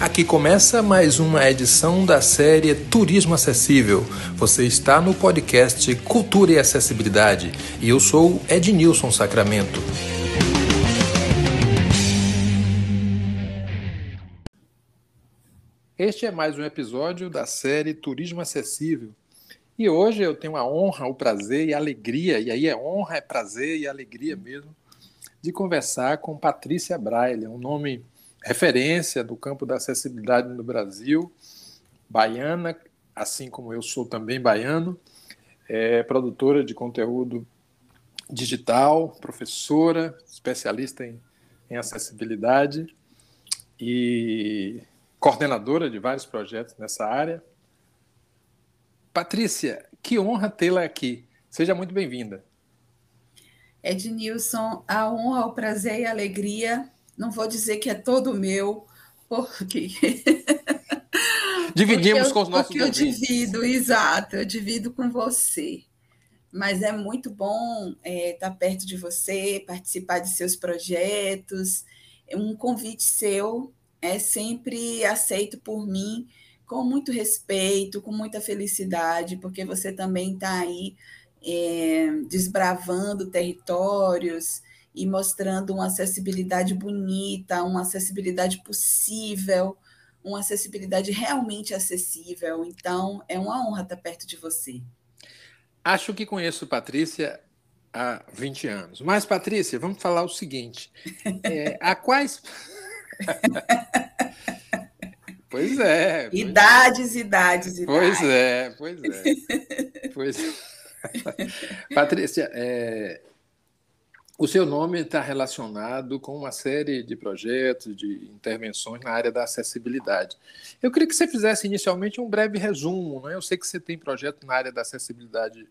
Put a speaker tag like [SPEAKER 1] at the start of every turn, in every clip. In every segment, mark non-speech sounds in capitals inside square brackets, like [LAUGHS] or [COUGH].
[SPEAKER 1] Aqui começa mais uma edição da série Turismo Acessível. Você está no podcast Cultura e Acessibilidade e eu sou Ednilson Sacramento. Este é mais um episódio da série Turismo Acessível. E hoje eu tenho a honra, o prazer e a alegria, e aí é honra, é prazer e alegria mesmo, de conversar com Patrícia Braille, um nome referência do campo da acessibilidade no Brasil, baiana, assim como eu sou também baiano, é produtora de conteúdo digital, professora, especialista em, em acessibilidade e coordenadora de vários projetos nessa área. Patrícia, que honra tê-la aqui. Seja muito bem-vinda.
[SPEAKER 2] Ednilson, a honra, o prazer e a alegria, não vou dizer que é todo meu, porque. [LAUGHS]
[SPEAKER 1] Dividimos
[SPEAKER 2] porque
[SPEAKER 1] com os nossos
[SPEAKER 2] Porque eu divido, exato, eu divido com você. Mas é muito bom é, estar perto de você, participar de seus projetos. Um convite seu é sempre aceito por mim com muito respeito, com muita felicidade, porque você também está aí é, desbravando territórios e mostrando uma acessibilidade bonita, uma acessibilidade possível, uma acessibilidade realmente acessível. Então, é uma honra estar perto de você.
[SPEAKER 1] Acho que conheço Patrícia há 20 anos. Mas, Patrícia, vamos falar o seguinte: é, a quais. [LAUGHS] pois é.
[SPEAKER 2] Pois idades, é. idades, idades.
[SPEAKER 1] Pois é, pois é. pois é. [LAUGHS] Patrícia, é, o seu nome está relacionado com uma série de projetos, de intervenções na área da acessibilidade. Eu queria que você fizesse inicialmente um breve resumo. Né? Eu sei que você tem projeto na área da acessibilidade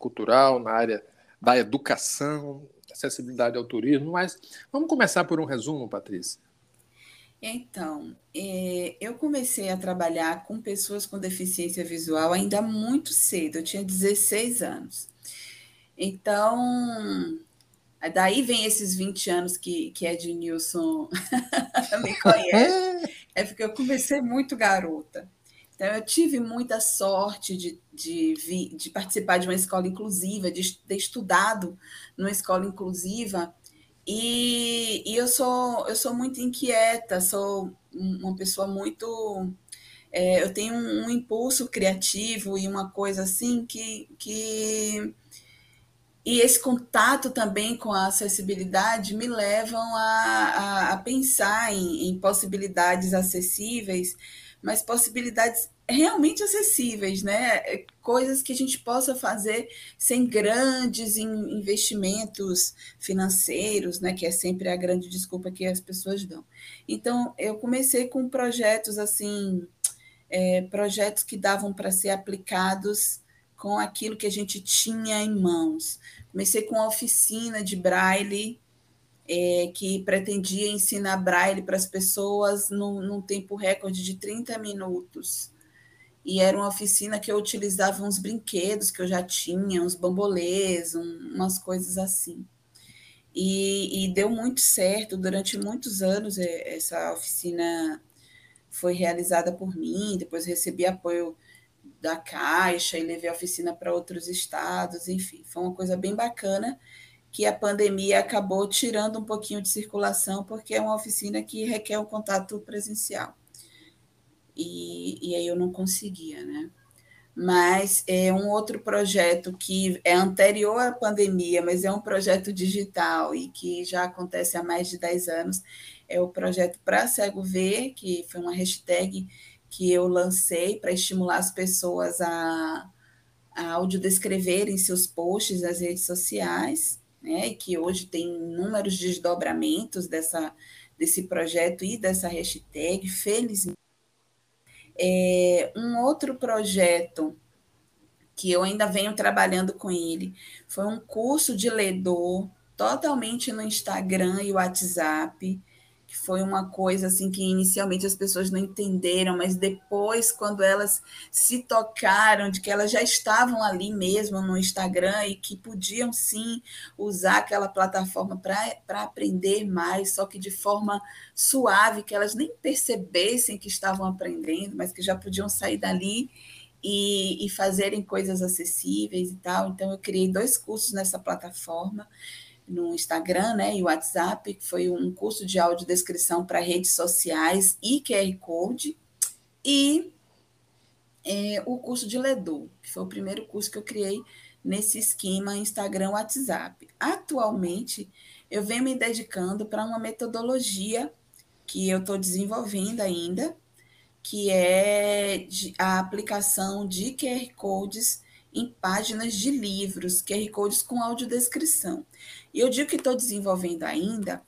[SPEAKER 1] cultural, na área da educação, acessibilidade ao turismo, mas vamos começar por um resumo, Patrícia.
[SPEAKER 2] Então, é, eu comecei a trabalhar com pessoas com deficiência visual ainda muito cedo, eu tinha 16 anos. Então, daí vem esses 20 anos que, que Ed Nilson. [LAUGHS] Me conhece, é porque eu comecei muito garota. Então, eu tive muita sorte de, de, de participar de uma escola inclusiva, de ter estudado numa escola inclusiva, e, e, eu sou eu sou muito inquieta, sou uma pessoa muito é, eu tenho um, um, impulso criativo e uma coisa assim que, que e esse contato também com a acessibilidade me levam a, a, a pensar em, em possibilidades acessíveis, mas possibilidades realmente acessíveis, né? É, coisas que a gente possa fazer sem grandes investimentos financeiros, né? Que é sempre a grande desculpa que as pessoas dão. Então, eu comecei com projetos assim, é, projetos que davam para ser aplicados com aquilo que a gente tinha em mãos. Comecei com a oficina de braille, é, que pretendia ensinar braille para as pessoas num, num tempo recorde de 30 minutos e era uma oficina que eu utilizava uns brinquedos que eu já tinha, uns bambolês, um, umas coisas assim. E, e, deu muito certo, durante muitos anos é, essa oficina foi realizada por mim, depois recebi apoio da Caixa e levei a oficina para outros estados, enfim, foi uma coisa bem bacana que a pandemia acabou tirando um pouquinho de circulação, porque é uma oficina que requer um contato presencial e, e aí eu não conseguia, né? Mas é um outro projeto que é anterior à pandemia, mas é um projeto digital e que já acontece há mais de 10 anos, é o projeto Para Cego Ver, que foi uma hashtag que eu lancei para estimular as pessoas a, a audiodescreverem seus posts nas redes sociais, né, e que hoje tem inúmeros desdobramentos dessa, desse projeto e dessa hashtag, felizmente é, um outro projeto que eu ainda venho trabalhando com ele foi um curso de ledor totalmente no Instagram e WhatsApp, que foi uma coisa assim que inicialmente as pessoas não entenderam, mas depois, quando elas se tocaram de que elas já estavam ali mesmo no Instagram e que podiam sim usar aquela plataforma para aprender mais, só que de forma suave, que elas nem percebessem que estavam aprendendo, mas que já podiam sair dali e, e fazerem coisas acessíveis e tal. Então, eu criei dois cursos nessa plataforma no Instagram né, e WhatsApp, que foi um curso de audiodescrição para redes sociais e QR Code, e é, o curso de Ledu, que foi o primeiro curso que eu criei nesse esquema Instagram WhatsApp. Atualmente, eu venho me dedicando para uma metodologia que eu estou desenvolvendo ainda, que é a aplicação de QR Codes em páginas de livros, QR Codes com audiodescrição. E eu digo que estou desenvolvendo ainda,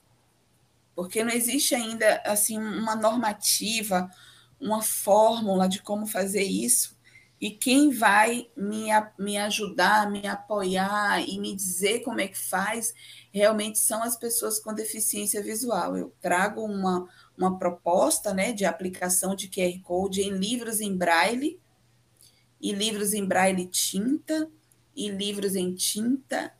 [SPEAKER 2] porque não existe ainda assim uma normativa, uma fórmula de como fazer isso. E quem vai me, me ajudar, me apoiar e me dizer como é que faz, realmente são as pessoas com deficiência visual. Eu trago uma, uma proposta né, de aplicação de QR Code em livros em braille, e livros em braille tinta, e livros em tinta,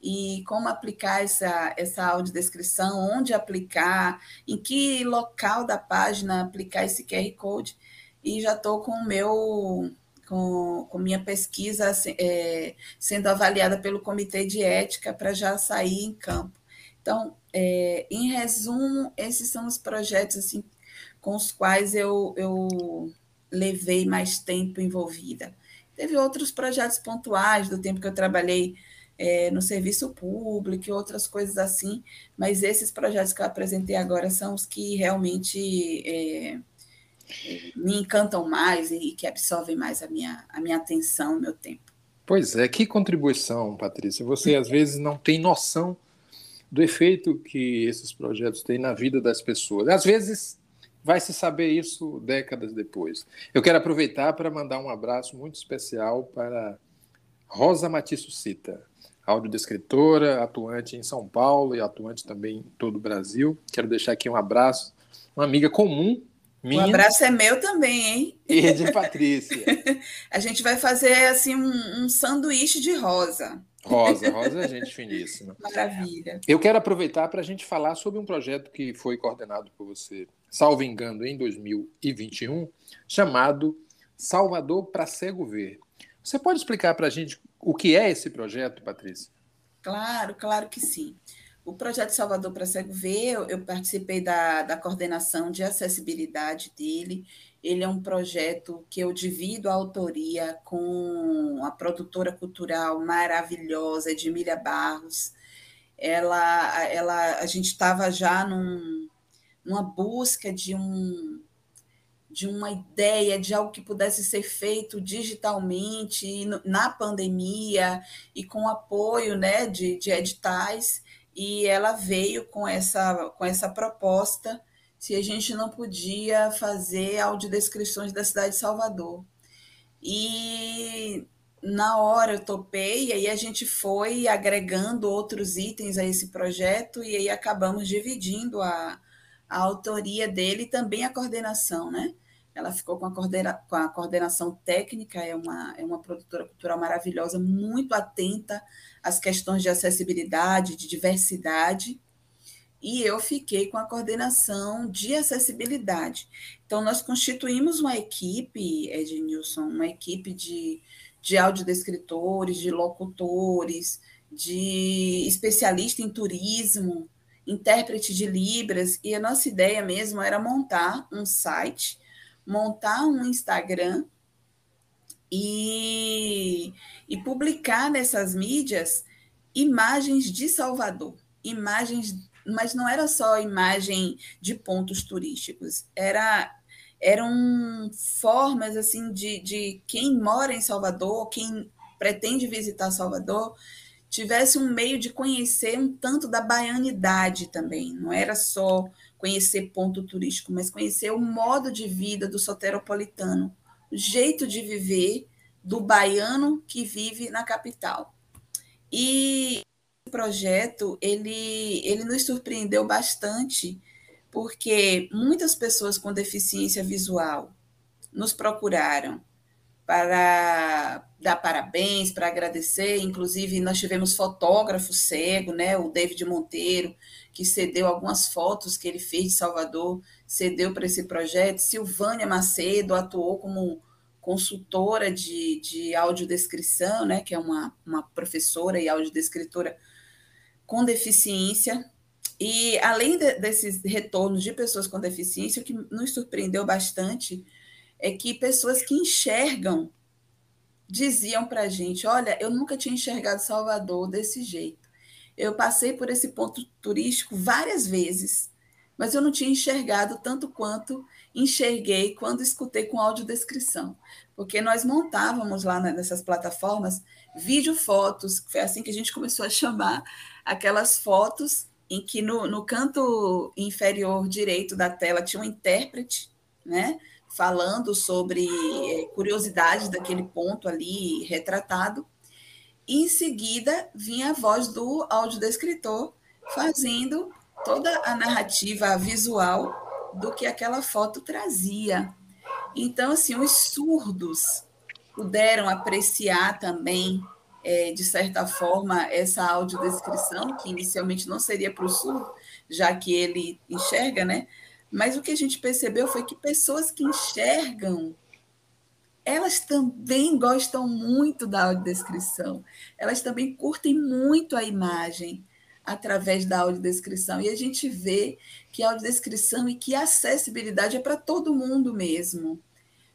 [SPEAKER 2] e como aplicar essa, essa audiodescrição, onde aplicar, em que local da página aplicar esse QR Code, e já estou com o meu com, com minha pesquisa é, sendo avaliada pelo comitê de ética para já sair em campo. Então, é, em resumo, esses são os projetos assim, com os quais eu, eu levei mais tempo envolvida. Teve outros projetos pontuais do tempo que eu trabalhei é, no serviço público e outras coisas assim, mas esses projetos que eu apresentei agora são os que realmente é, me encantam mais e que absorvem mais a minha, a minha atenção, o meu tempo.
[SPEAKER 1] Pois é, que contribuição, Patrícia. Você às vezes não tem noção do efeito que esses projetos têm na vida das pessoas. Às vezes vai se saber isso décadas depois. Eu quero aproveitar para mandar um abraço muito especial para Rosa Matisso Cita audiodescritora, atuante em São Paulo e atuante também em todo o Brasil. Quero deixar aqui um abraço, uma amiga comum minha.
[SPEAKER 2] O abraço é meu também, hein?
[SPEAKER 1] E de Patrícia. [LAUGHS]
[SPEAKER 2] A gente vai fazer assim um, um sanduíche de rosa.
[SPEAKER 1] Rosa, Rosa é gente finíssima. [LAUGHS]
[SPEAKER 2] Maravilha.
[SPEAKER 1] Eu quero aproveitar para a gente falar sobre um projeto que foi coordenado por você, salvo engano, em 2021, chamado Salvador para Cego Ver. Você pode explicar para a gente o que é esse projeto, Patrícia?
[SPEAKER 2] Claro, claro que sim. O projeto Salvador para Cego Ver, eu, participei da, da coordenação de acessibilidade dele. Ele é um projeto que eu divido a autoria com a produtora cultural maravilhosa Edmília Barros. Ela, ela, a gente estava já num, numa busca de um de uma ideia de algo que pudesse ser feito digitalmente na pandemia e com apoio né, de, de editais, e ela veio com essa, com essa proposta se a gente não podia fazer audiodescrições da cidade de Salvador. E na hora eu topei, e aí a gente foi agregando outros itens a esse projeto, e aí acabamos dividindo a, a autoria dele e também a coordenação, né? Ela ficou com a, coordena, com a coordenação técnica, é uma, é uma produtora cultural maravilhosa, muito atenta às questões de acessibilidade, de diversidade, e eu fiquei com a coordenação de acessibilidade. Então, nós constituímos uma equipe, Ednilson, uma equipe de, de audiodescritores, de locutores, de especialista em turismo, intérprete de Libras, e a nossa ideia mesmo era montar um site montar um Instagram e, e publicar nessas mídias imagens de Salvador, imagens, mas não era só imagem de pontos turísticos, era eram formas assim de, de quem mora em Salvador, quem pretende visitar Salvador, tivesse um meio de conhecer um tanto da baianidade também. Não era só conhecer ponto turístico, mas conhecer o modo de vida do soteropolitano, o jeito de viver do baiano que vive na capital. E o projeto ele, ele nos surpreendeu bastante, porque muitas pessoas com deficiência visual nos procuraram para dar parabéns, para agradecer. Inclusive, nós tivemos fotógrafo cego, né? O David Monteiro, que cedeu algumas fotos que ele fez de Salvador, cedeu para esse projeto. Silvânia Macedo atuou como consultora de, de audiodescrição, né? Que é uma, uma professora e audiodescritora com deficiência. E além de, desses retornos de pessoas com deficiência, o que nos surpreendeu bastante é que pessoas que enxergam diziam para a gente: Olha, eu nunca tinha enxergado Salvador desse jeito. Eu passei por esse ponto turístico várias vezes, mas eu não tinha enxergado tanto quanto enxerguei quando escutei com audiodescrição. Porque nós montávamos lá nessas plataformas vídeo fotos, foi assim que a gente começou a chamar aquelas fotos em que no, no canto inferior direito da tela tinha um intérprete, né? Falando sobre eh, curiosidades daquele ponto ali retratado. E em seguida vinha a voz do audiodescritor fazendo toda a narrativa visual do que aquela foto trazia. Então, assim, os surdos puderam apreciar também, é, de certa forma, essa audiodescrição, que inicialmente não seria para o surdo, já que ele enxerga, né? Mas o que a gente percebeu foi que pessoas que enxergam, elas também gostam muito da audiodescrição. Elas também curtem muito a imagem através da audiodescrição. E a gente vê que a audiodescrição e que a acessibilidade é para todo mundo mesmo.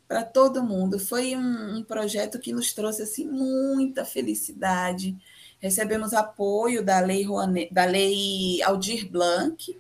[SPEAKER 2] Para todo mundo. Foi um, um projeto que nos trouxe assim, muita felicidade. Recebemos apoio da Lei, Rouanet, da Lei Aldir Blanc,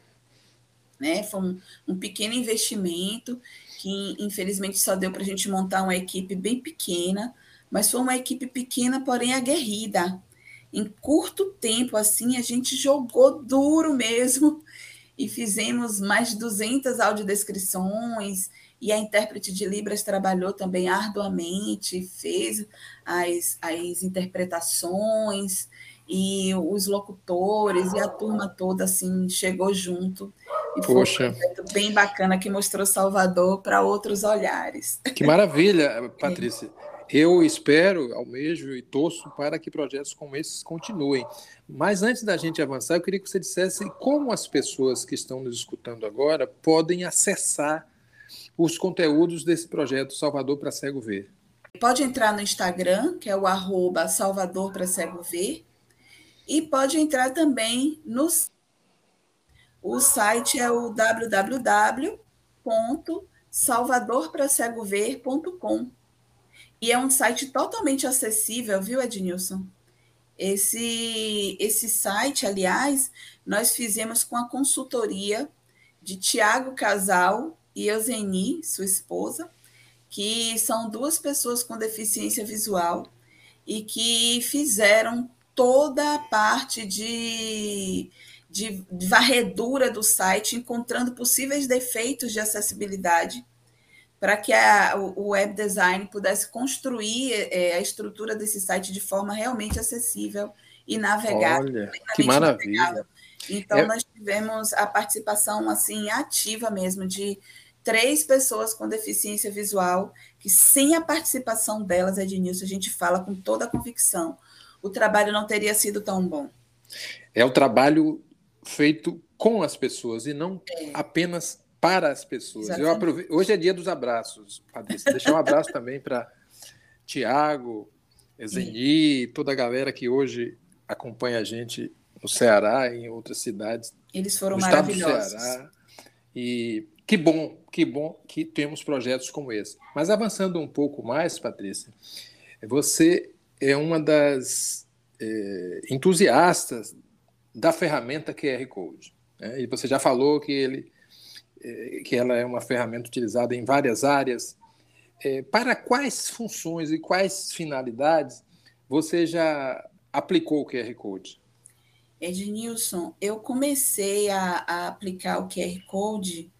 [SPEAKER 2] né? Foi um, um pequeno investimento que, infelizmente, só deu para a gente montar uma equipe bem pequena, mas foi uma equipe pequena, porém aguerrida. Em curto tempo, assim, a gente jogou duro mesmo [LAUGHS] e fizemos mais de 200 audiodescrições e a intérprete de Libras trabalhou também arduamente, fez as, as interpretações e os locutores e a turma toda assim chegou junto e
[SPEAKER 1] Poxa.
[SPEAKER 2] foi um bem bacana que mostrou Salvador para outros olhares.
[SPEAKER 1] Que maravilha, [LAUGHS] Patrícia. Eu espero, almejo e torço para que projetos como esses continuem. Mas antes da gente avançar, eu queria que você dissesse como as pessoas que estão nos escutando agora podem acessar os conteúdos desse projeto Salvador para Cego Ver.
[SPEAKER 2] Pode entrar no Instagram, que é o arroba Salvador para Cego Ver, e pode entrar também no o site é o www.salvadorpracegover.com e é um site totalmente acessível, viu, Ednilson? Esse, esse site, aliás, nós fizemos com a consultoria de Tiago Casal e Euseni, sua esposa, que são duas pessoas com deficiência visual e que fizeram toda a parte de de, varredura do site, encontrando possíveis defeitos de acessibilidade, para que a, o web design pudesse construir é, a estrutura desse site de forma realmente acessível e navegável.
[SPEAKER 1] Olha, que maravilha! Navegável.
[SPEAKER 2] Então, é... nós tivemos a participação assim ativa mesmo de três pessoas com deficiência visual, que sem a participação delas, Ednilson, a gente fala com toda a convicção, o trabalho não teria sido tão bom.
[SPEAKER 1] É o trabalho feito com as pessoas e não é. apenas para as pessoas. Eu aprove... Hoje é dia dos abraços, Patrícia. Deixar um abraço [LAUGHS] também para Tiago, Zeni, toda a galera que hoje acompanha a gente no Ceará e em outras cidades.
[SPEAKER 2] Eles foram maravilhosos.
[SPEAKER 1] E que bom, que bom que temos projetos como esse. Mas avançando um pouco mais, Patrícia, você é uma das é, entusiastas da ferramenta QR Code. Né? E você já falou que, ele, é, que ela é uma ferramenta utilizada em várias áreas. É, para quais funções e quais finalidades você já aplicou o QR Code?
[SPEAKER 2] Ednilson, eu comecei a, a, aplicar o QR Code,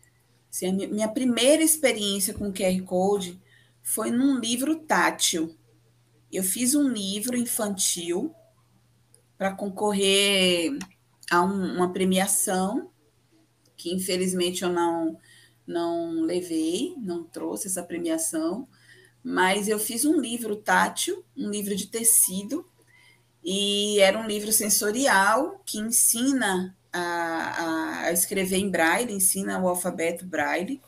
[SPEAKER 2] assim, minha primeira experiência com o QR Code foi num livro tátil. Eu fiz um livro infantil para concorrer a um, uma premiação que infelizmente eu não, não levei, não trouxe essa premiação, mas eu fiz um livro tátil, um livro de tecido, e era um livro sensorial que ensina a, a escrever em braille, ensina o alfabeto braille.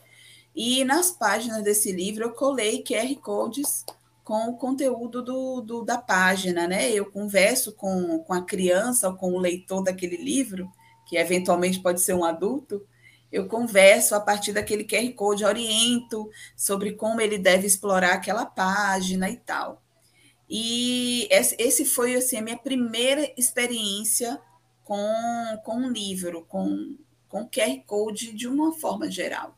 [SPEAKER 2] E nas páginas desse livro eu colei QR codes com o conteúdo do, do, da página, né? Eu converso com, com a criança ou com o leitor daquele livro, que eventualmente pode ser um adulto, eu converso a partir daquele QR Code, oriento sobre como ele deve explorar aquela página e tal. E esse foi assim, a minha primeira experiência com, com um livro, com, com QR Code de uma forma geral.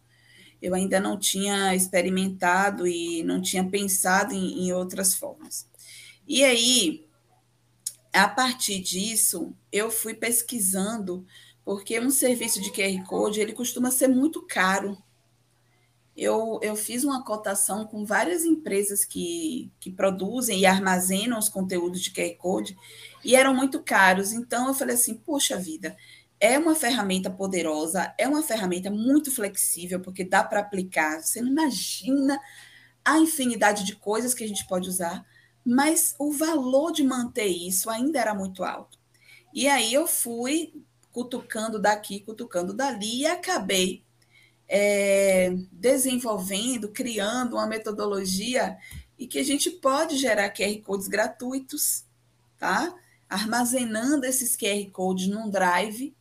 [SPEAKER 2] Eu ainda não tinha experimentado e não tinha pensado em, em outras formas. E aí, a partir disso, eu fui pesquisando, porque um serviço de QR Code ele costuma ser muito caro eu, eu fiz uma cotação com várias empresas que, que produzem e armazenam os conteúdos de QR Code e eram muito caros. Então, eu falei assim: poxa vida, é uma ferramenta poderosa, é uma ferramenta muito flexível, porque dá para aplicar. Você não imagina a infinidade de coisas que a gente pode usar, mas o valor de manter isso ainda era muito alto. E aí eu fui cutucando daqui, cutucando dali e acabei é, desenvolvendo, criando uma metodologia e que a gente pode gerar QR Codes gratuitos, tá? Armazenando esses QR Codes num drive,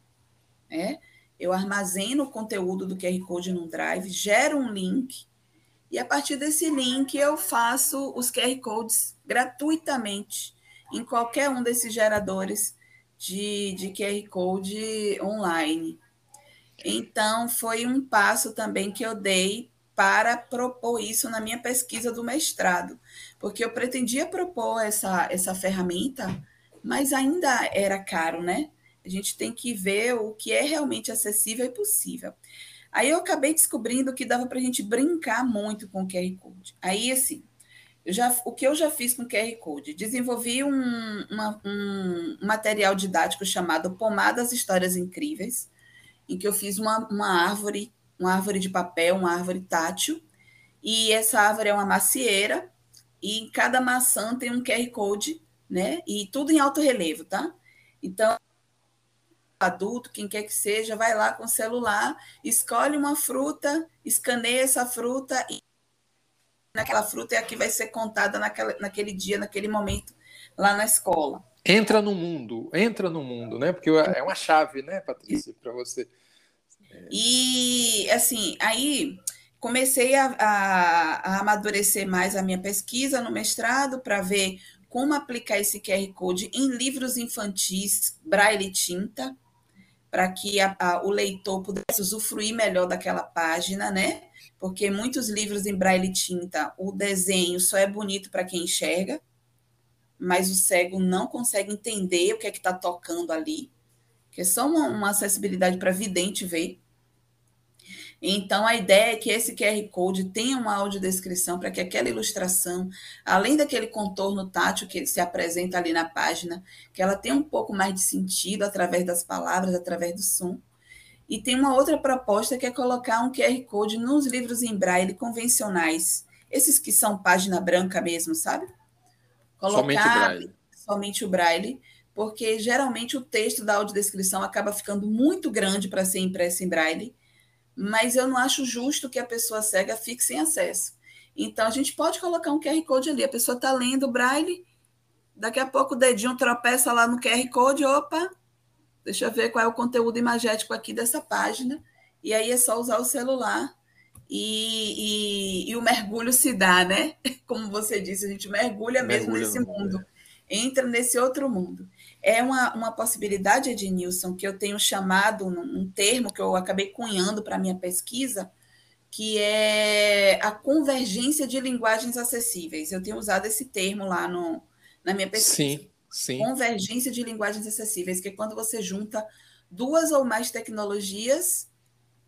[SPEAKER 2] né? Eu armazeno o conteúdo do QR Code num drive, gero um link, e a partir desse link eu faço os QR Codes gratuitamente em qualquer um desses geradores de, de QR Code online. Então, foi um passo também que eu dei para propor isso na minha pesquisa do mestrado, porque eu pretendia propor essa, essa ferramenta, mas ainda era caro, né? A gente tem que ver o que é realmente acessível e possível. Aí eu acabei descobrindo que dava para a gente brincar muito com o QR Code. Aí, assim, já, o que eu já fiz com o QR Code? Desenvolvi um, uma, um material didático chamado Pomadas Histórias Incríveis, em que eu fiz uma, uma árvore, uma árvore de papel, uma árvore tátil, e essa árvore é uma macieira, e em cada maçã tem um QR Code, né? E tudo em alto relevo, tá? Então, adulto, quem quer que seja, vai lá com o celular, escolhe uma fruta, escaneia essa fruta e naquela fruta é a que vai ser contada naquela, naquele dia, naquele momento lá na escola.
[SPEAKER 1] Entra no mundo, entra no mundo, né? Porque é uma chave, né, Patrícia, para você.
[SPEAKER 2] E, assim, aí comecei a, a, a, amadurecer mais a minha pesquisa no mestrado para ver como aplicar esse QR Code em livros infantis, braille tinta, para que a, a, o leitor pudesse usufruir melhor daquela página, né? Porque muitos livros em braille tinta, o desenho só é bonito para quem enxerga, mas o cego não consegue entender o que é que está tocando ali, que é só uma, uma acessibilidade para vidente ver. Então, a ideia é que esse QR Code tenha uma audiodescrição para que aquela ilustração, além daquele contorno tátil que se apresenta ali na página, que ela tenha um pouco mais de sentido através das palavras, através do som. E tem uma outra proposta que é colocar um QR Code nos livros em braille convencionais, esses que são página branca mesmo, sabe?
[SPEAKER 1] Colocar somente o braille.
[SPEAKER 2] Somente o braille, porque geralmente o texto da audiodescrição acaba ficando muito grande para ser impresso em braille, mas eu não acho justo que a pessoa cega fique sem acesso. Então, a gente pode colocar um QR Code ali, a pessoa está lendo o braille, daqui a pouco o dedinho tropeça lá no QR Code, opa, deixa eu ver qual é o conteúdo imagético aqui dessa página, e aí é só usar o celular e, e, e, o mergulho se dá, né? [LAUGHS] Como você disse, a gente mergulha, mergulha mesmo nesse mundo, é. Entra nesse outro mundo. É uma, uma possibilidade, Ednilson, que eu tenho chamado, um termo que eu acabei cunhando para a minha pesquisa, que é a convergência de linguagens acessíveis. Eu tenho usado esse termo lá no, na minha pesquisa.
[SPEAKER 1] Sim, sim.
[SPEAKER 2] Convergência de linguagens acessíveis, que é quando você junta duas ou mais tecnologias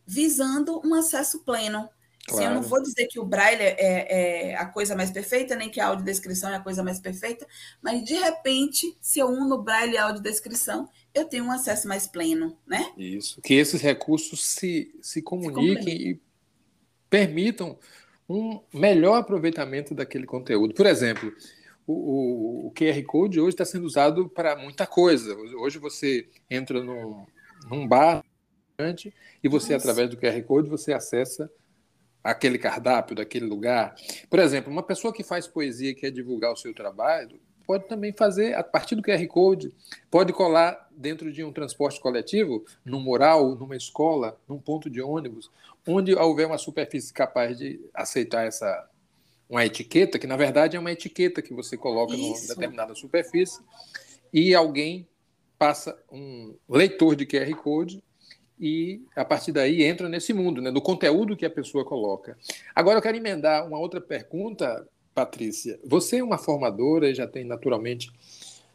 [SPEAKER 2] visando um acesso pleno. Claro. Assim, eu não vou dizer que o Braille é, é, a coisa mais perfeita, nem que a audiodescrição é a coisa mais perfeita, mas de repente, se eu uno Braille e a audiodescrição, eu tenho um acesso mais pleno, né?
[SPEAKER 1] Isso, que esses recursos se, se comuniquem se e permitam um melhor aproveitamento daquele conteúdo. Por exemplo, o, o, o QR Code hoje está sendo usado para muita coisa. Hoje você entra num, num bar e você, Nossa. através do QR Code, você acessa aquele cardápio daquele lugar. Por exemplo, uma pessoa que faz poesia e quer divulgar o seu trabalho, pode também fazer, a partir do QR Code, pode colar dentro de um transporte coletivo, num mural, numa escola, num ponto de ônibus, onde houver uma superfície capaz de aceitar essa uma etiqueta, que na verdade é uma etiqueta que você coloca Isso. numa determinada superfície, e alguém passa um leitor de QR Code e a partir daí entra nesse mundo, né, do conteúdo que a pessoa coloca. Agora eu quero emendar uma outra pergunta, Patrícia. Você é uma formadora e já tem naturalmente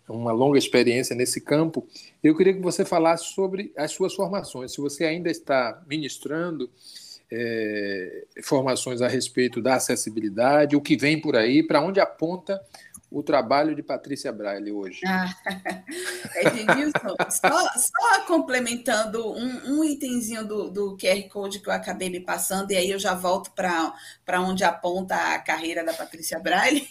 [SPEAKER 1] uma longa experiência nesse campo. Eu queria que você falasse sobre as suas formações. Se você ainda está ministrando é, formações a respeito da acessibilidade, o que vem por aí, para onde aponta o trabalho de Patrícia Braille hoje? Ah, [LAUGHS]
[SPEAKER 2] Edmilson, só, só complementando um, um itemzinho do, do QR Code que eu acabei me passando, e aí eu já volto para onde aponta a carreira da Patrícia Braille. [LAUGHS]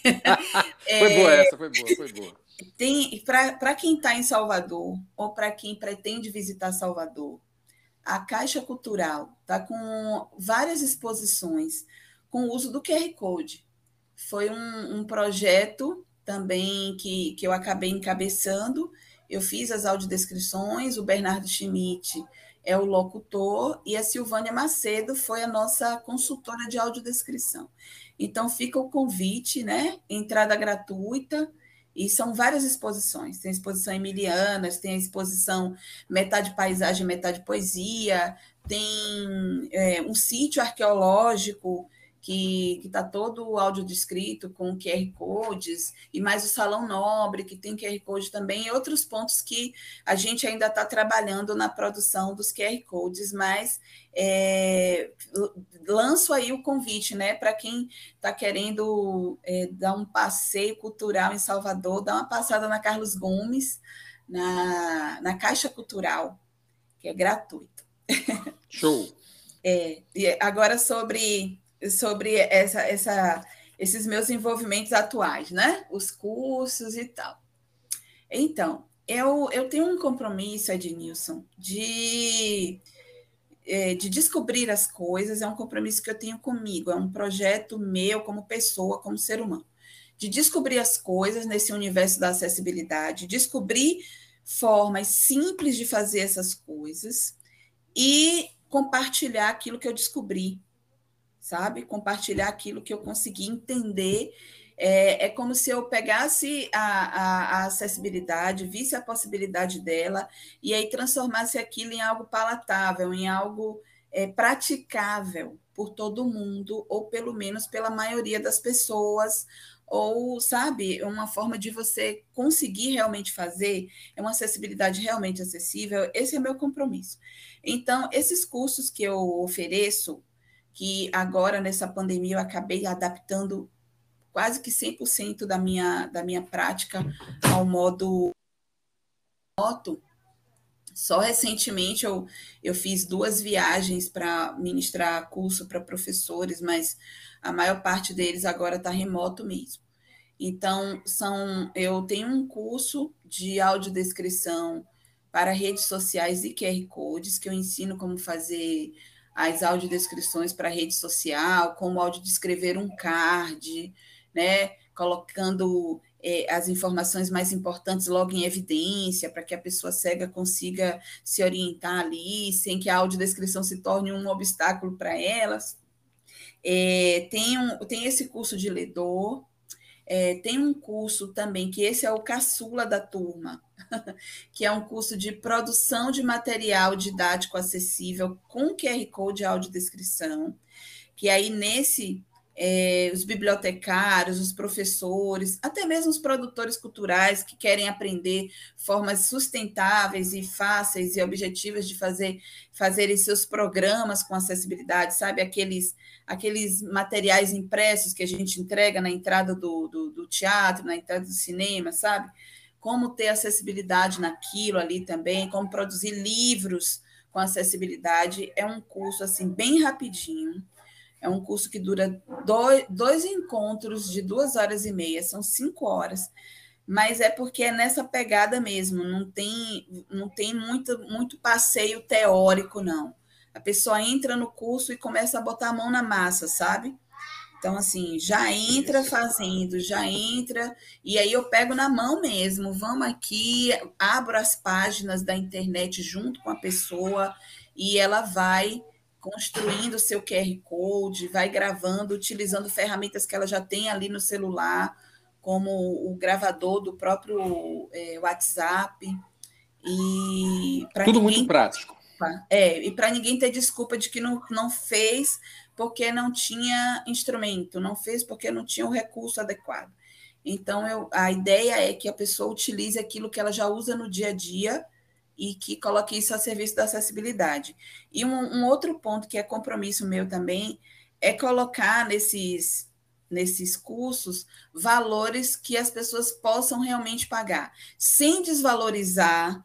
[SPEAKER 1] foi boa é, essa, foi boa, foi boa.
[SPEAKER 2] Tem, para quem está em Salvador, ou para quem pretende visitar Salvador, a Caixa Cultural está com várias exposições com o uso do QR Code. Foi um, um projeto também que, que eu acabei encabeçando. Eu fiz as audiodescrições, o Bernardo Schmidt é o locutor e a Silvânia Macedo foi a nossa consultora de audiodescrição. Então fica o convite, né? Entrada gratuita. E são várias exposições. Tem a exposição Emilianas, tem a exposição metade paisagem, metade poesia, tem é, um sítio arqueológico que está todo o áudio descrito com QR Codes, e mais o Salão Nobre, que tem QR Code também, e outros pontos que a gente ainda está trabalhando na produção dos QR Codes, mas é, lanço aí o convite né, para quem está querendo é, dar um passeio cultural em Salvador, dá uma passada na Carlos Gomes, na, na Caixa Cultural, que é gratuito.
[SPEAKER 1] Show!
[SPEAKER 2] É, e agora sobre sobre essa, essa, esses meus envolvimentos atuais, né? Os cursos e tal. Então, eu, eu tenho um compromisso, Ednilson, de, é, de descobrir as coisas, é um compromisso que eu tenho comigo, é um projeto meu como pessoa, como ser humano. De descobrir as coisas nesse universo da acessibilidade, descobrir formas simples de fazer essas coisas e compartilhar aquilo que eu descobri sabe? Compartilhar aquilo que eu consegui entender. É, é como se eu pegasse a, a, a, acessibilidade, visse a possibilidade dela e aí transformasse aquilo em algo palatável, em algo é, praticável por todo mundo, ou pelo menos pela maioria das pessoas, ou, sabe, uma forma de você conseguir realmente fazer, é uma acessibilidade realmente acessível, esse é meu compromisso. Então, esses cursos que eu ofereço, que agora nessa pandemia eu acabei adaptando quase que 100% da minha, da minha prática ao modo moto. Só recentemente eu, eu fiz duas viagens para ministrar curso para professores, mas a maior parte deles agora está remoto mesmo. Então, são, eu tenho um curso de audiodescrição para redes sociais e QR Codes, que eu ensino como fazer as audiodescrições para rede social, como audiodescrever um card, né? colocando é, as informações mais importantes logo em evidência, para que a pessoa cega consiga se orientar ali, sem que a audiodescrição se torne um obstáculo para elas. É, tem, um, tem esse curso de ledor, é, tem um curso também, que esse é o caçula da turma, [LAUGHS] que é um curso de produção de material didático acessível com QR Code e audiodescrição, que aí nesse é, os bibliotecários, os professores, até mesmo os produtores culturais que querem aprender formas sustentáveis e fáceis e objetivas de fazer fazerem seus programas com acessibilidade, sabe? Aqueles, aqueles materiais impressos que a gente entrega na entrada do, do, do teatro, na entrada do cinema, sabe? Como ter acessibilidade naquilo ali também, como produzir livros com acessibilidade. É um curso assim bem rapidinho. É um curso que dura dois, dois encontros de duas horas e meia, são cinco horas. Mas é porque é nessa pegada mesmo, não tem, não tem muito, muito passeio teórico, não. A pessoa entra no curso e começa a botar a mão na massa, sabe? Então, assim, já entra fazendo, já entra, e aí eu pego na mão mesmo, vamos aqui, abro as páginas da internet junto com a pessoa, e ela vai construindo o seu QR Code, vai gravando, utilizando ferramentas que ela já tem ali no celular, como o gravador do próprio é, WhatsApp.
[SPEAKER 1] E Tudo ninguém... muito prático.
[SPEAKER 2] É, e para ninguém ter desculpa de que não, não fez porque não tinha instrumento, não fez porque não tinha o recurso adequado. Então, eu, a ideia é que a pessoa utilize aquilo que ela já usa no dia a dia e que coloque isso a serviço da acessibilidade. E um, um outro ponto que é compromisso meu também é colocar nesses, nesses cursos valores que as pessoas possam realmente pagar, sem desvalorizar,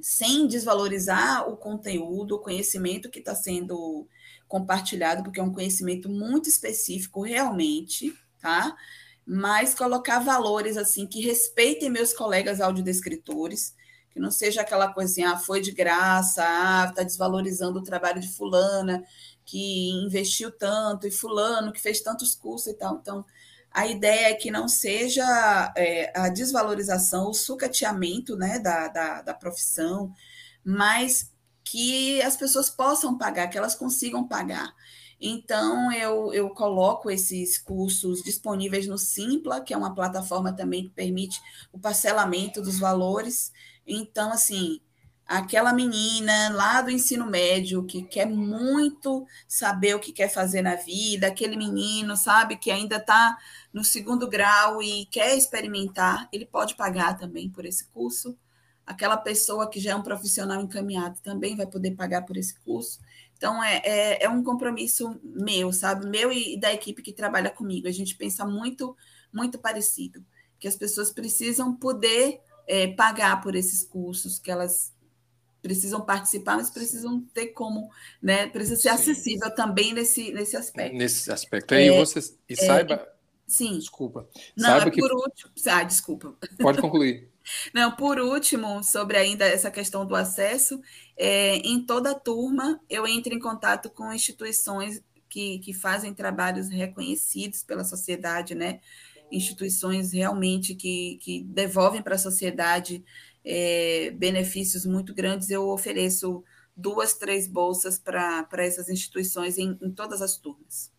[SPEAKER 2] sem desvalorizar o conteúdo, o conhecimento que está sendo compartilhado, porque é um conhecimento muito específico realmente, tá? Mas colocar valores assim que respeitem meus colegas audiodescritores, que não seja aquela coisa assim, ah, foi de graça, ah, está desvalorizando o trabalho de fulana, que investiu tanto, e fulano que fez tantos cursos e tal. Então, a ideia é que não seja é, a desvalorização, o sucateamento né, da, da, da profissão, mas que as pessoas possam pagar, que elas consigam pagar. Então, eu, eu coloco esses cursos disponíveis no Simpla, que é uma plataforma também que permite o parcelamento dos valores. Então, assim, aquela menina lá do ensino médio que quer muito saber o que quer fazer na vida, aquele menino, sabe, que ainda está no segundo grau e quer experimentar, ele pode pagar também por esse curso aquela pessoa que já é um profissional encaminhado também vai poder pagar por esse curso. Então, é, é, é, um compromisso meu, sabe? Meu e da equipe que trabalha comigo. A gente pensa muito, muito parecido, que as pessoas precisam poder é, pagar por esses cursos, que elas precisam participar, mas precisam ter como, né? Precisa ser sim. acessível também nesse, nesse aspecto.
[SPEAKER 1] Nesse aspecto. É, você e é, saiba.
[SPEAKER 2] sim.
[SPEAKER 1] Desculpa.
[SPEAKER 2] Não, saiba é por que... último. Ah, desculpa.
[SPEAKER 1] Pode concluir.
[SPEAKER 2] Não, por último, sobre ainda essa questão do acesso, é, em toda turma eu entro em contato com instituições que, que fazem trabalhos reconhecidos pela sociedade, né? Instituições realmente que, que devolvem para a sociedade é, benefícios muito grandes. Eu ofereço duas, três bolsas para essas instituições em, em todas as turmas.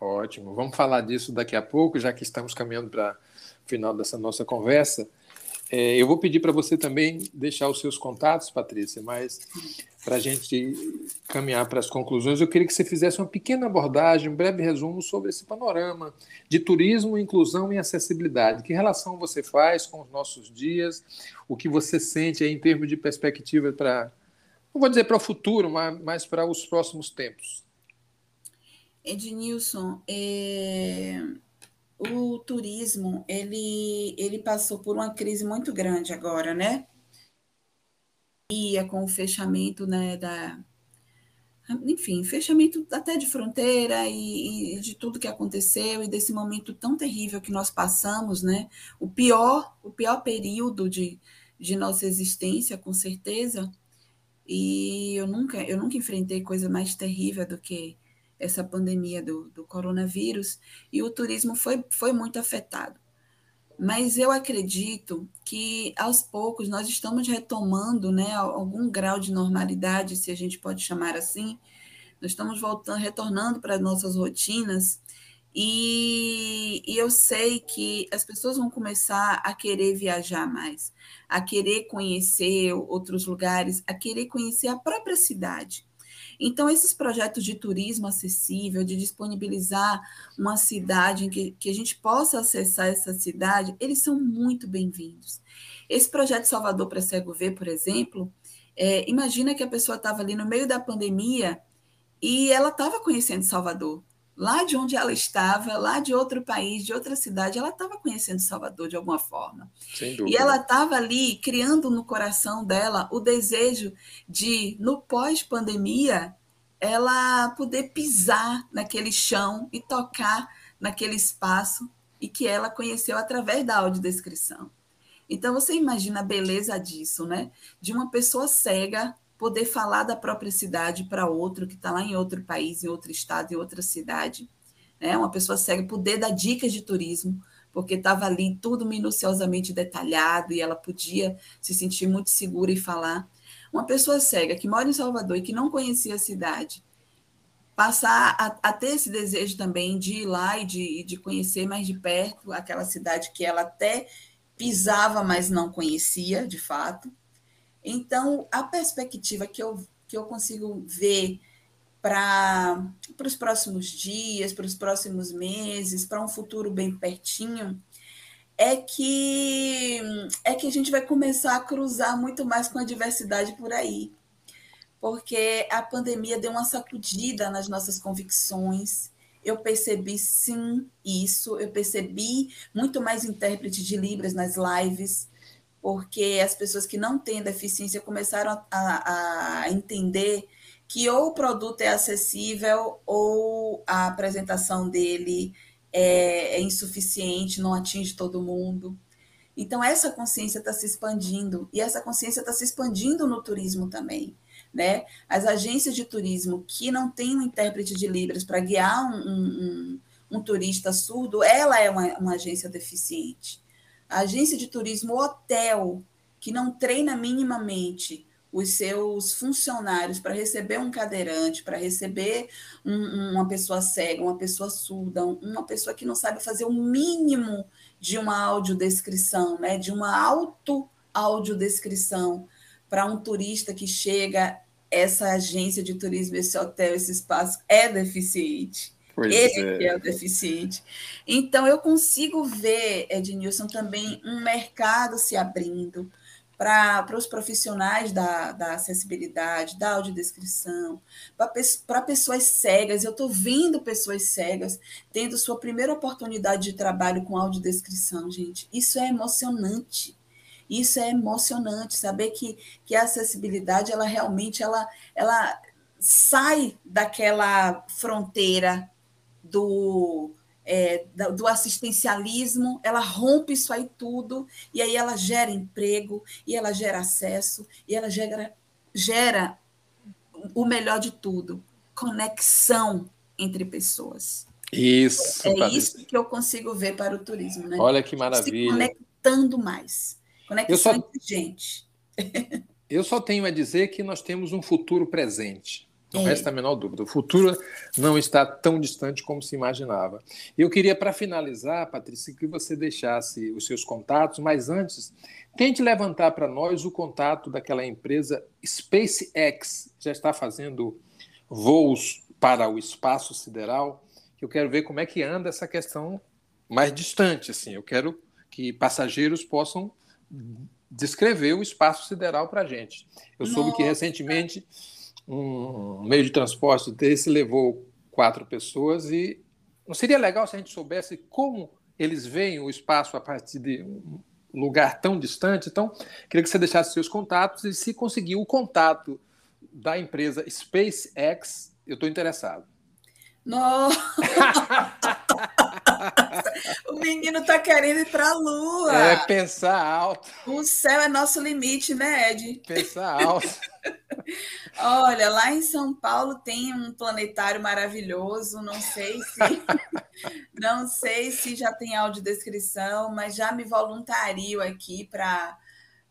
[SPEAKER 1] Ótimo. Vamos falar disso daqui a pouco, já que estamos caminhando para o final dessa nossa conversa. É, eu vou pedir para você também deixar os seus contatos, Patrícia, mas para a gente caminhar para as conclusões, eu queria que você fizesse uma pequena abordagem, um breve resumo sobre esse panorama de turismo, inclusão e acessibilidade. Que relação você faz com os nossos dias? O que você sente em termos de perspectiva para, não vou dizer para o futuro, mas, mas para os próximos tempos?
[SPEAKER 2] Ednilson, é o turismo ele, ele passou por uma crise muito grande agora, né? Ia com o fechamento né, da. Enfim, fechamento até de fronteira e, e, de tudo que aconteceu e desse momento tão terrível que nós passamos, né? O pior, o pior período de, de nossa existência, com certeza. E eu nunca, eu nunca enfrentei coisa mais terrível do que essa pandemia do, do coronavírus, e o turismo foi, foi muito afetado. Mas eu acredito que aos poucos nós estamos retomando né, algum grau de normalidade, se a gente pode chamar assim. Nós estamos voltando, retornando para as nossas rotinas, e, e, eu sei que as pessoas vão começar a querer viajar mais, a querer conhecer outros lugares, a querer conhecer a própria cidade. Então, esses projetos de turismo acessível, de disponibilizar uma cidade em que, que a gente possa acessar essa cidade, eles são muito bem-vindos. Esse projeto Salvador para Cego Ver, por exemplo, é, imagina que a pessoa estava ali no meio da pandemia e ela estava conhecendo Salvador. Lá de onde ela estava, lá de outro país, de outra cidade, ela estava conhecendo Salvador de alguma forma. E ela estava ali criando no coração dela o desejo de, no pós-pandemia, ela poder pisar naquele chão e tocar naquele espaço e que ela conheceu através da audiodescrição. Então você imagina a beleza disso, né? De uma pessoa cega poder falar da própria cidade para outro que está lá em outro país, em outro estado, em outra cidade. Né? Uma pessoa cega poder dar dicas de turismo, porque estava ali tudo minuciosamente detalhado e ela podia se sentir muito segura e falar. Uma pessoa cega que mora em Salvador e que não conhecia a cidade, passar a, a ter esse desejo também de ir lá e de, de conhecer mais de perto aquela cidade que ela até pisava, mas não conhecia de fato. Então, a perspectiva que eu, que eu consigo ver para os próximos dias, para os próximos meses, para um futuro bem pertinho, é que é que a gente vai começar a cruzar muito mais com a diversidade por aí. Porque a pandemia deu uma sacudida nas nossas convicções. Eu percebi sim isso, eu percebi muito mais intérprete de Libras nas lives, porque as pessoas que não têm deficiência começaram a, a, entender que ou o produto é acessível ou a apresentação dele é, é insuficiente, não atinge todo mundo. Então, essa consciência está se expandindo, e essa consciência está se expandindo no turismo também. Né? As agências de turismo que não têm um intérprete de Libras para guiar um, um, um, turista surdo, ela é uma, uma agência deficiente agência de turismo hotel que não treina minimamente os seus funcionários para receber um cadeirante, para receber um, uma pessoa cega, uma pessoa surda, uma pessoa que não sabe fazer o mínimo de uma audiodescrição, né? de uma auto-audiodescrição para um turista que chega, essa agência de turismo, esse hotel, esse espaço é deficiente. Pois ele é. é o deficiente. Então, eu consigo ver, Ednilson, também um mercado se abrindo para os profissionais da, da acessibilidade, da audiodescrição, para pessoas cegas. Eu estou vendo pessoas cegas tendo sua primeira oportunidade de trabalho com audiodescrição, gente. Isso é emocionante. Isso é emocionante, saber que, que a acessibilidade, ela realmente, ela, ela sai daquela fronteira do, é, do assistencialismo, ela rompe isso aí tudo, e aí ela gera emprego, e ela gera acesso, e ela gera, gera o melhor de tudo, conexão entre pessoas.
[SPEAKER 1] Isso.
[SPEAKER 2] É isso que eu consigo ver para o turismo, né?
[SPEAKER 1] Olha que maravilha. Se
[SPEAKER 2] conectando mais. Conexão só, entre gente. [LAUGHS]
[SPEAKER 1] eu só tenho a dizer que nós temos um futuro presente. Não é. resta a menor dúvida. O futuro não está tão distante como se imaginava. Eu queria, para finalizar, Patrícia, que você deixasse os seus contatos, mas antes, tente levantar para nós o contato daquela empresa SpaceX, que já está fazendo voos para o espaço sideral. Eu quero ver como é que anda essa questão mais distante. Assim. Eu quero que passageiros possam descrever o espaço sideral para a gente. Eu Nossa. soube que recentemente um meio de transporte desse levou quatro pessoas e não seria legal se a gente soubesse como eles veem o espaço a partir de um lugar tão distante? Então, queria que você deixasse seus contatos e se conseguir o contato da empresa SpaceX, eu estou interessado.
[SPEAKER 2] Nossa! [LAUGHS] o menino está querendo ir para a Lua.
[SPEAKER 1] É pensar alto.
[SPEAKER 2] O céu é nosso limite, né, Ed?
[SPEAKER 1] Pensar alto. [LAUGHS]
[SPEAKER 2] Olha, lá em São Paulo tem um planetário maravilhoso, não sei se [LAUGHS] não sei se já tem audiodescrição, mas já me voluntario aqui para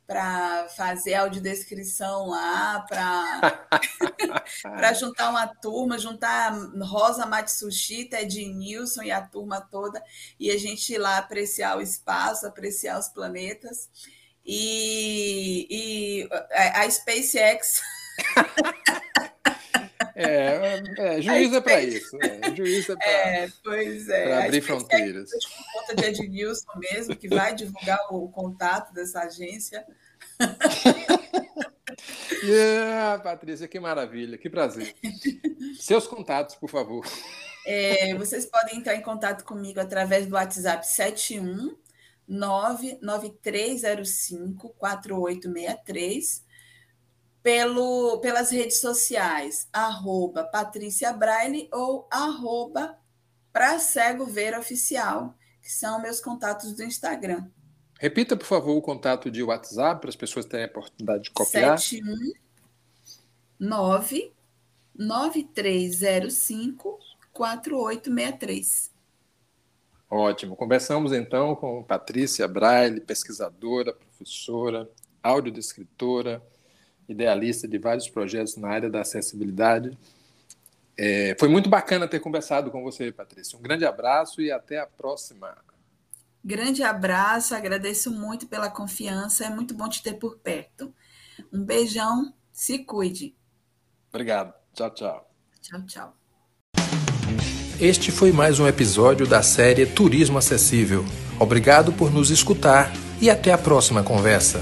[SPEAKER 2] para fazer audiodescrição lá, para [LAUGHS] juntar uma turma, juntar Rosa Matsushi, Ted Nilson e a turma toda, e a gente ir lá apreciar o espaço, apreciar os planetas. E, e a SpaceX. [LAUGHS] [LAUGHS]
[SPEAKER 1] É, é juízo é para isso. É, é para
[SPEAKER 2] é, pois é.
[SPEAKER 1] abrir fronteiras.
[SPEAKER 2] Por conta de Ednilson mesmo, que vai divulgar o contato dessa agência.
[SPEAKER 1] yeah, [LAUGHS] Patrícia, que maravilha, que prazer. Seus contatos, por favor.
[SPEAKER 2] É, vocês podem entrar em contato comigo através do WhatsApp 71 99305 4863 pelo, pelas redes sociais, arroba Patrícia Braille ou arroba Pra Cego Ver Oficial, que são meus contatos do Instagram.
[SPEAKER 1] Repita, por favor, o contato de WhatsApp para as pessoas terem a oportunidade de copiar.
[SPEAKER 2] 719 9305 4863.
[SPEAKER 1] Ótimo. Conversamos então com Patrícia Braille, pesquisadora, professora, audiodescritora, idealista de vários projetos na área da acessibilidade. É, foi muito bacana ter conversado com você, Patrícia. Um grande abraço e até a próxima.
[SPEAKER 2] Grande abraço, agradeço muito pela confiança, é muito bom te ter por perto. Um beijão, se cuide.
[SPEAKER 1] Obrigado. Tchau, tchau.
[SPEAKER 2] Tchau, tchau.
[SPEAKER 1] Este foi mais um episódio da série Turismo Acessível. Obrigado por nos escutar e até a próxima conversa.